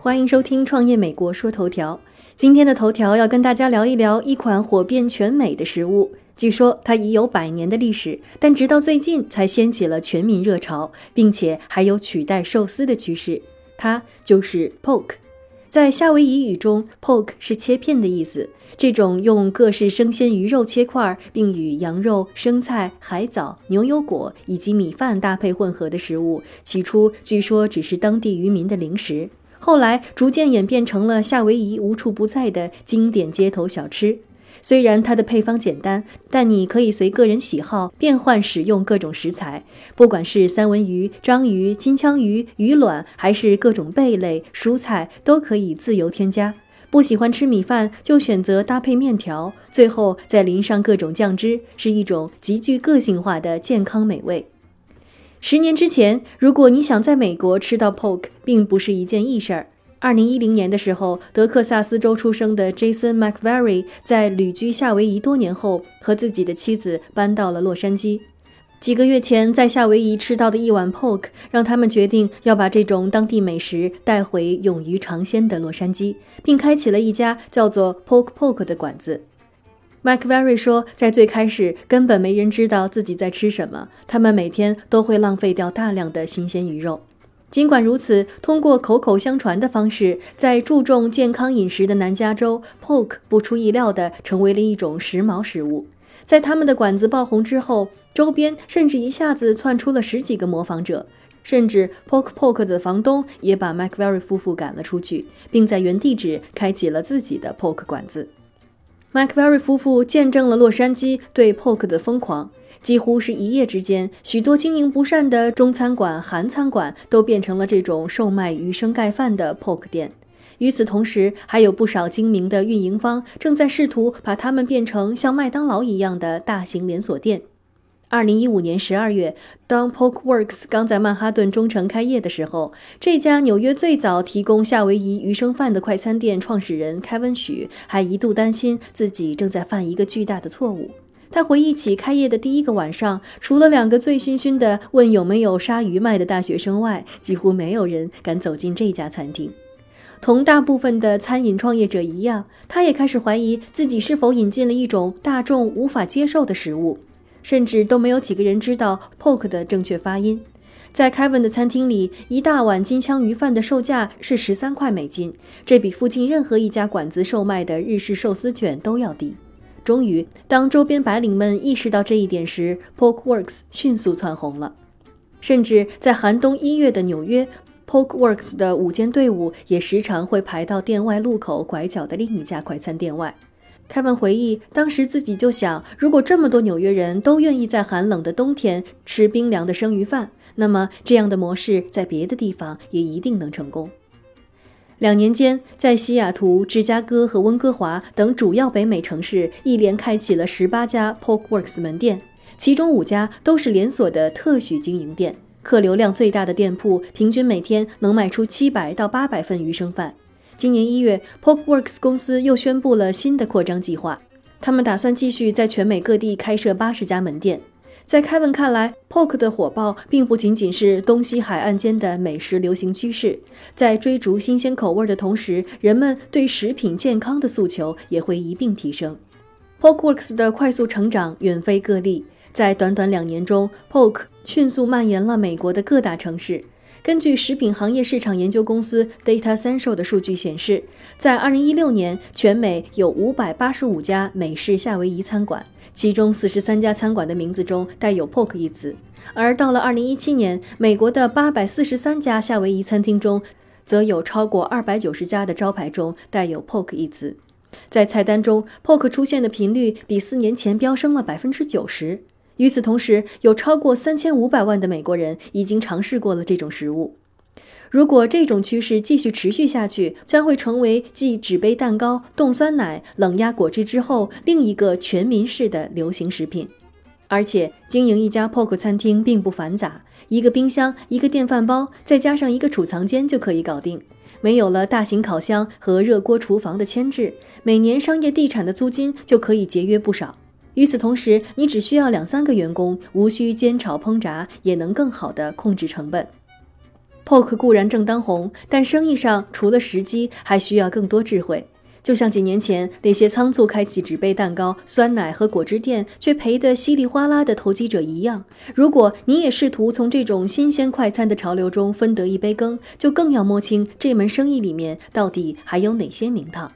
欢迎收听《创业美国说头条》。今天的头条要跟大家聊一聊一款火遍全美的食物。据说它已有百年的历史，但直到最近才掀起了全民热潮，并且还有取代寿司的趋势。它就是 poke。在夏威夷语中，poke 是切片的意思。这种用各式生鲜鱼肉切块，并与羊肉、生菜、海藻、牛油果以及米饭搭配混合的食物，起初据说只是当地渔民的零食，后来逐渐演变成了夏威夷无处不在的经典街头小吃。虽然它的配方简单，但你可以随个人喜好变换使用各种食材，不管是三文鱼、章鱼、金枪鱼、鱼卵，还是各种贝类、蔬菜，都可以自由添加。不喜欢吃米饭，就选择搭配面条，最后再淋上各种酱汁，是一种极具个性化的健康美味。十年之前，如果你想在美国吃到 pork，并不是一件易事儿。二零一零年的时候，德克萨斯州出生的 Jason McVery 在旅居夏威夷多年后，和自己的妻子搬到了洛杉矶。几个月前，在夏威夷吃到的一碗 pork，让他们决定要把这种当地美食带回勇于尝鲜的洛杉矶，并开启了一家叫做 PorkPork 的馆子。McVery 说，在最开始根本没人知道自己在吃什么，他们每天都会浪费掉大量的新鲜鱼肉。尽管如此，通过口口相传的方式，在注重健康饮食的南加州，pork 不出意料地成为了一种时髦食物。在他们的馆子爆红之后，周边甚至一下子窜出了十几个模仿者，甚至 poke poke 的房东也把 McVery 夫妇赶了出去，并在原地址开启了自己的 poke 馆子。McVery 夫妇见证了洛杉矶对 poke 的疯狂。几乎是一夜之间，许多经营不善的中餐馆、韩餐馆都变成了这种售卖鱼生盖饭的 poke 店。与此同时，还有不少精明的运营方正在试图把它们变成像麦当劳一样的大型连锁店。二零一五年十二月，当 Poke Works 刚在曼哈顿中城开业的时候，这家纽约最早提供夏威夷鱼生饭的快餐店创始人 Kevin 许还一度担心自己正在犯一个巨大的错误。他回忆起开业的第一个晚上，除了两个醉醺醺的问有没有鲨鱼卖的大学生外，几乎没有人敢走进这家餐厅。同大部分的餐饮创业者一样，他也开始怀疑自己是否引进了一种大众无法接受的食物，甚至都没有几个人知道 poke 的正确发音。在 Kevin 的餐厅里，一大碗金枪鱼饭的售价是十三块美金，这比附近任何一家馆子售卖的日式寿司卷都要低。终于，当周边白领们意识到这一点时，PokeWorks 迅速窜红了。甚至在寒冬一月的纽约，PokeWorks 的午间队伍也时常会排到店外路口拐角的另一家快餐店外。凯文回忆，当时自己就想，如果这么多纽约人都愿意在寒冷的冬天吃冰凉的生鱼饭，那么这样的模式在别的地方也一定能成功。两年间，在西雅图、芝加哥和温哥华等主要北美城市，一连开启了十八家 POKWORKS 门店，其中五家都是连锁的特许经营店。客流量最大的店铺，平均每天能卖出七百到八百份鱼生饭。今年一月，POKWORKS 公司又宣布了新的扩张计划，他们打算继续在全美各地开设八十家门店。在凯文看来，poke 的火爆并不仅仅是东西海岸间的美食流行趋势，在追逐新鲜口味的同时，人们对食品健康的诉求也会一并提升。PokeWorks 的快速成长远非个例，在短短两年中，poke 迅速蔓延了美国的各大城市。根据食品行业市场研究公司 Data Central 的数据显示，在2016年，全美有585家美式夏威夷餐馆，其中43家餐馆的名字中带有 “poke” 一词。而到了2017年，美国的843家夏威夷餐厅中，则有超过290家的招牌中带有 “poke” 一词。在菜单中，poke 出现的频率比四年前飙升了90%。与此同时，有超过三千五百万的美国人已经尝试过了这种食物。如果这种趋势继续持续下去，将会成为继纸杯蛋糕、冻酸奶、冷压果汁之后另一个全民式的流行食品。而且，经营一家 poke 餐厅并不繁杂，一个冰箱、一个电饭煲，再加上一个储藏间就可以搞定。没有了大型烤箱和热锅厨房的牵制，每年商业地产的租金就可以节约不少。与此同时，你只需要两三个员工，无需煎炒烹炸，也能更好地控制成本。Poke 固然正当红，但生意上除了时机，还需要更多智慧。就像几年前那些仓促开启纸杯蛋糕、酸奶和果汁店，却赔得稀里哗啦的投机者一样。如果你也试图从这种新鲜快餐的潮流中分得一杯羹，就更要摸清这门生意里面到底还有哪些名堂。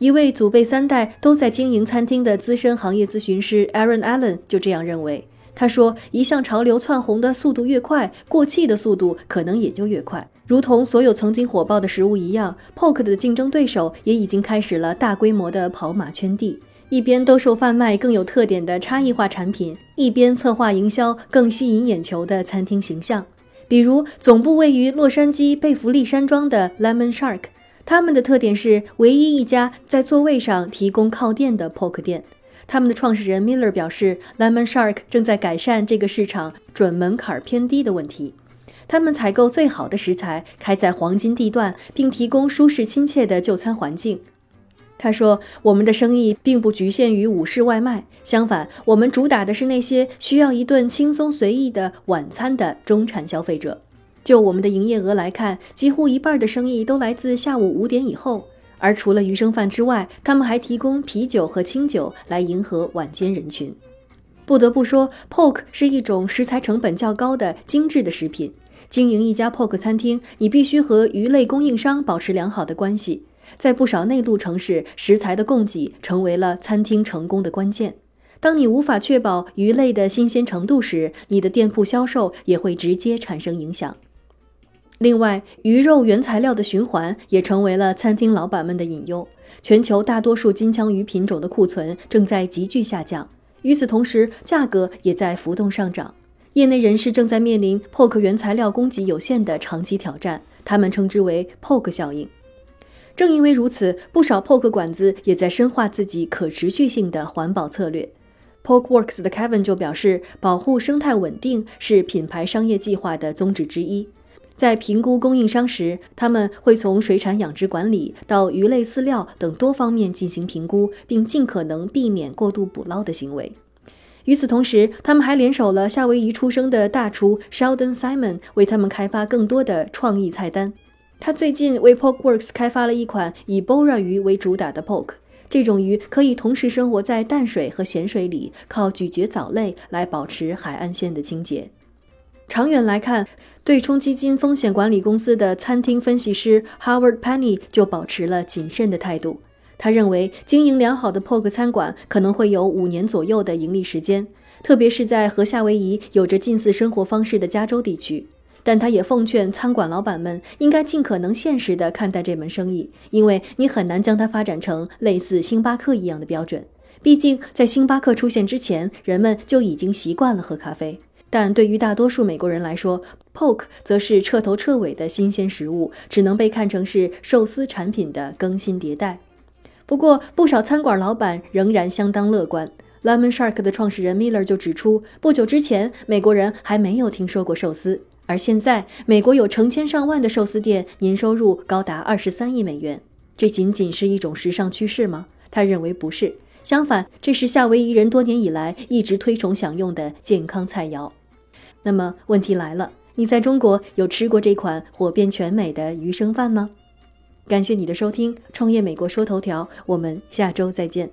一位祖辈三代都在经营餐厅的资深行业咨询师 Aaron Allen 就这样认为。他说：“一项潮流窜红的速度越快，过气的速度可能也就越快。如同所有曾经火爆的食物一样，Poke 的竞争对手也已经开始了大规模的跑马圈地，一边兜售贩卖更有特点的差异化产品，一边策划营销更吸引眼球的餐厅形象。比如，总部位于洛杉矶贝弗利山庄的 Lemon Shark，他们的特点是唯一一家在座位上提供靠垫的 Poke 店。”他们的创始人 Miller 表示，Lemon Shark 正在改善这个市场准门槛偏低的问题。他们采购最好的食材，开在黄金地段，并提供舒适亲切的就餐环境。他说：“我们的生意并不局限于午市外卖，相反，我们主打的是那些需要一顿轻松随意的晚餐的中产消费者。就我们的营业额来看，几乎一半的生意都来自下午五点以后。”而除了鱼生饭之外，他们还提供啤酒和清酒来迎合晚间人群。不得不说，Poke 是一种食材成本较高的精致的食品。经营一家 Poke 餐厅，你必须和鱼类供应商保持良好的关系。在不少内陆城市，食材的供给成为了餐厅成功的关键。当你无法确保鱼类的新鲜程度时，你的店铺销售也会直接产生影响。另外，鱼肉原材料的循环也成为了餐厅老板们的隐忧。全球大多数金枪鱼品种的库存正在急剧下降，与此同时，价格也在浮动上涨。业内人士正在面临 Poke 原材料供给有限的长期挑战，他们称之为 Poke 效应。正因为如此，不少 Poke 馆子也在深化自己可持续性的环保策略。Pokeworks 的 Kevin 就表示，保护生态稳定是品牌商业计划的宗旨之一。在评估供应商时，他们会从水产养殖管理到鱼类饲料等多方面进行评估，并尽可能避免过度捕捞的行为。与此同时，他们还联手了夏威夷出生的大厨 Sheldon Simon，为他们开发更多的创意菜单。他最近为 Pokeworks 开发了一款以 Bora 鱼为主打的 Poke，这种鱼可以同时生活在淡水和咸水里，靠咀嚼藻类来保持海岸线的清洁。长远来看，对冲基金风险管理公司的餐厅分析师 Howard Penny 就保持了谨慎的态度。他认为，经营良好的 Poke 餐馆可能会有五年左右的盈利时间，特别是在和夏威夷有着近似生活方式的加州地区。但他也奉劝餐馆老板们应该尽可能现实地看待这门生意，因为你很难将它发展成类似星巴克一样的标准。毕竟，在星巴克出现之前，人们就已经习惯了喝咖啡。但对于大多数美国人来说，Poke 则是彻头彻尾的新鲜食物，只能被看成是寿司产品的更新迭代。不过，不少餐馆老板仍然相当乐观。Lemon Shark 的创始人 Miller 就指出，不久之前，美国人还没有听说过寿司，而现在，美国有成千上万的寿司店，年收入高达二十三亿美元。这仅仅是一种时尚趋势吗？他认为不是。相反，这是夏威夷人多年以来一直推崇享用的健康菜肴。那么问题来了，你在中国有吃过这款火遍全美的鱼生饭吗？感谢你的收听，创业美国说头条，我们下周再见。